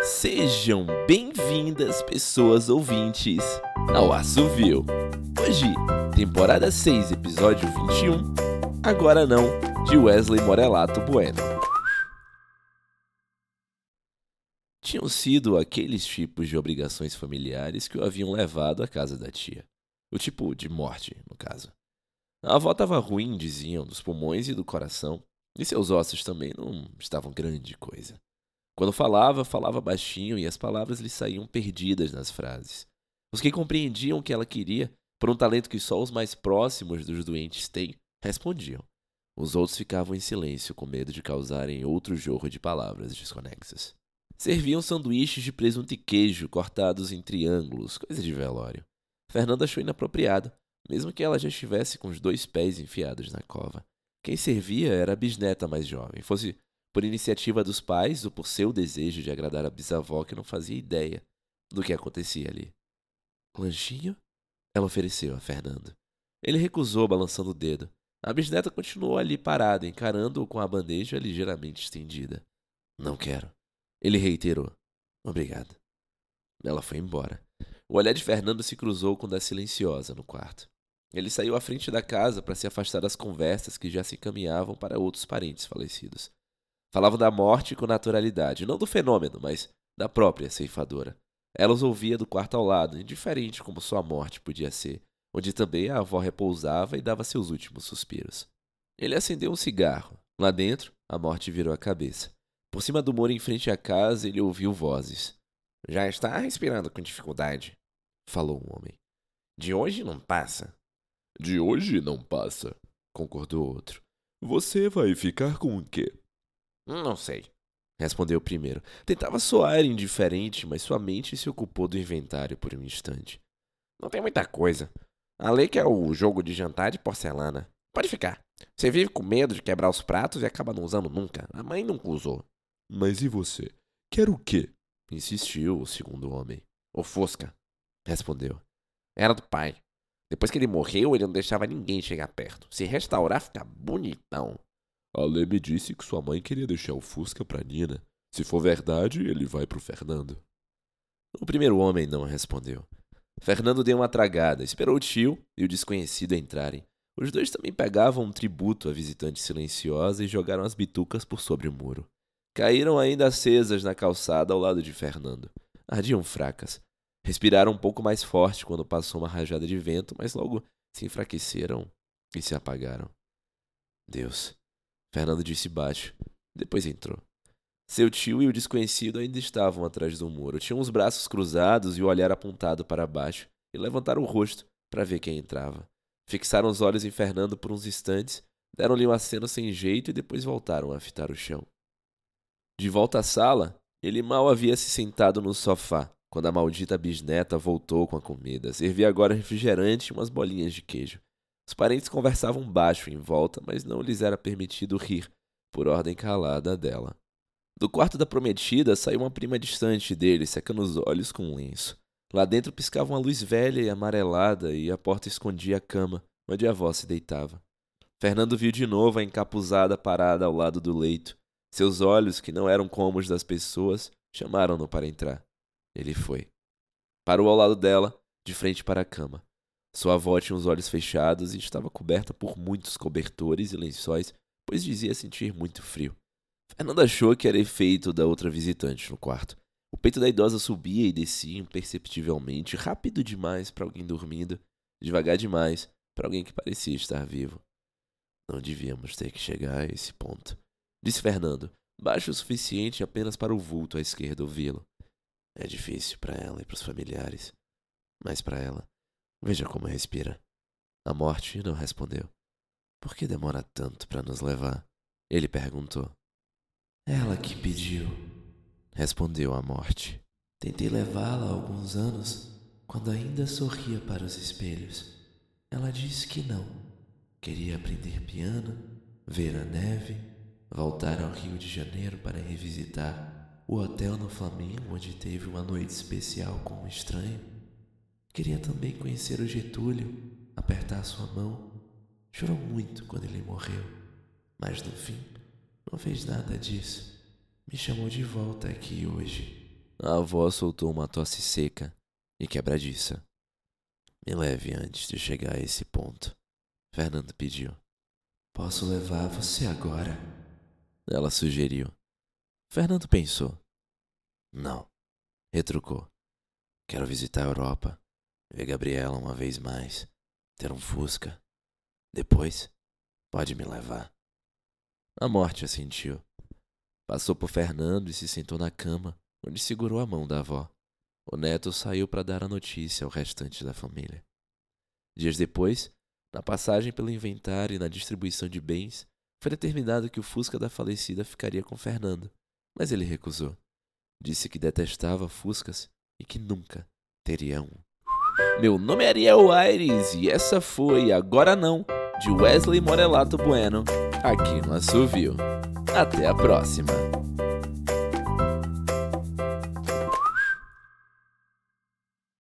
Sejam bem-vindas, pessoas ouvintes, ao Assovio. Hoje, temporada 6, episódio 21. Agora não, de Wesley Morelato Bueno. Tinham sido aqueles tipos de obrigações familiares que o haviam levado à casa da tia. O tipo de morte, no caso. A avó estava ruim, diziam, dos pulmões e do coração, e seus ossos também não estavam grande coisa. Quando falava, falava baixinho e as palavras lhe saíam perdidas nas frases. Os que compreendiam o que ela queria, por um talento que só os mais próximos dos doentes têm, respondiam. Os outros ficavam em silêncio, com medo de causarem outro jorro de palavras desconexas. Serviam sanduíches de presunto e queijo cortados em triângulos, coisa de velório. Fernanda achou inapropriado, mesmo que ela já estivesse com os dois pés enfiados na cova. Quem servia era a bisneta mais jovem, fosse por iniciativa dos pais ou por seu desejo de agradar a bisavó que não fazia ideia do que acontecia ali. Lanchinho? Ela ofereceu a Fernando. Ele recusou, balançando o dedo. A bisneta continuou ali parada, encarando-o com a bandeja ligeiramente estendida. Não quero. Ele reiterou. Obrigado. Ela foi embora. O olhar de Fernando se cruzou com o da silenciosa no quarto. Ele saiu à frente da casa para se afastar das conversas que já se encaminhavam para outros parentes falecidos. Falavam da morte com naturalidade, não do fenômeno, mas da própria ceifadora. Ela os ouvia do quarto ao lado, indiferente como sua morte podia ser, onde também a avó repousava e dava seus últimos suspiros. Ele acendeu um cigarro. Lá dentro, a morte virou a cabeça. Por cima do muro em frente à casa, ele ouviu vozes. Já está respirando com dificuldade, falou um homem. De hoje não passa. De hoje não passa, concordou outro. Você vai ficar com o quê? Não sei, respondeu o primeiro. Tentava soar indiferente, mas sua mente se ocupou do inventário por um instante. Não tem muita coisa. A lei que é o jogo de jantar de porcelana. Pode ficar. Você vive com medo de quebrar os pratos e acaba não usando nunca. A mãe nunca usou. Mas e você? Quer o quê? Insistiu o segundo homem. O Fusca, respondeu. Era do pai. Depois que ele morreu, ele não deixava ninguém chegar perto. Se restaurar, fica bonitão. A Lê me disse que sua mãe queria deixar o Fusca para Nina. Se for verdade, ele vai pro Fernando. O primeiro homem não respondeu. Fernando deu uma tragada, esperou o tio e o desconhecido entrarem. Os dois também pegavam um tributo à visitante silenciosa e jogaram as bitucas por sobre o muro. Caíram ainda acesas na calçada ao lado de Fernando. Ardiam fracas. Respiraram um pouco mais forte quando passou uma rajada de vento, mas logo se enfraqueceram e se apagaram. Deus, Fernando disse baixo. Depois entrou. Seu tio e o desconhecido ainda estavam atrás do muro. Tinham os braços cruzados e o olhar apontado para baixo, e levantaram o rosto para ver quem entrava. Fixaram os olhos em Fernando por uns instantes, deram-lhe um aceno sem jeito e depois voltaram a fitar o chão. De volta à sala, ele mal havia se sentado no sofá, quando a maldita bisneta voltou com a comida. Servia agora refrigerante e umas bolinhas de queijo. Os parentes conversavam baixo em volta, mas não lhes era permitido rir, por ordem calada dela. Do quarto da prometida saiu uma prima distante dele, secando os olhos com um lenço. Lá dentro piscava uma luz velha e amarelada e a porta escondia a cama, onde a avó se deitava. Fernando viu de novo a encapuzada parada ao lado do leito. Seus olhos, que não eram como os das pessoas, chamaram-no para entrar. Ele foi. Parou ao lado dela, de frente para a cama. Sua avó tinha os olhos fechados e estava coberta por muitos cobertores e lençóis, pois dizia sentir muito frio. Fernanda achou que era efeito da outra visitante no quarto. O peito da idosa subia e descia imperceptivelmente, rápido demais para alguém dormindo, devagar demais para alguém que parecia estar vivo. Não devíamos ter que chegar a esse ponto, disse Fernando, baixo o suficiente apenas para o vulto à esquerda ouvi-lo. É difícil para ela e para os familiares, mas para ela Veja como respira. A morte não respondeu. Por que demora tanto para nos levar? Ele perguntou. Ela que pediu, respondeu a morte. Tentei levá-la há alguns anos, quando ainda sorria para os espelhos. Ela disse que não. Queria aprender piano, ver a neve, voltar ao Rio de Janeiro para revisitar o hotel no Flamengo onde teve uma noite especial com um estranho Queria também conhecer o Getúlio, apertar sua mão. Chorou muito quando ele morreu, mas no fim não fez nada disso. Me chamou de volta aqui hoje. A avó soltou uma tosse seca e quebradiça. Me leve antes de chegar a esse ponto, Fernando pediu. Posso levar você agora? Ela sugeriu. Fernando pensou. Não, retrucou. Quero visitar a Europa, ver Gabriela uma vez mais, ter um Fusca. Depois, pode me levar. A morte assentiu. Passou por Fernando e se sentou na cama, onde segurou a mão da avó. O neto saiu para dar a notícia ao restante da família. Dias depois, na passagem pelo inventário e na distribuição de bens, foi determinado que o Fusca da falecida ficaria com Fernando, mas ele recusou. Disse que detestava Fuscas e que nunca teria um. Meu nome é Ariel Aires e essa foi Agora Não, de Wesley Morelato Bueno, aqui no Assovio. Até a próxima!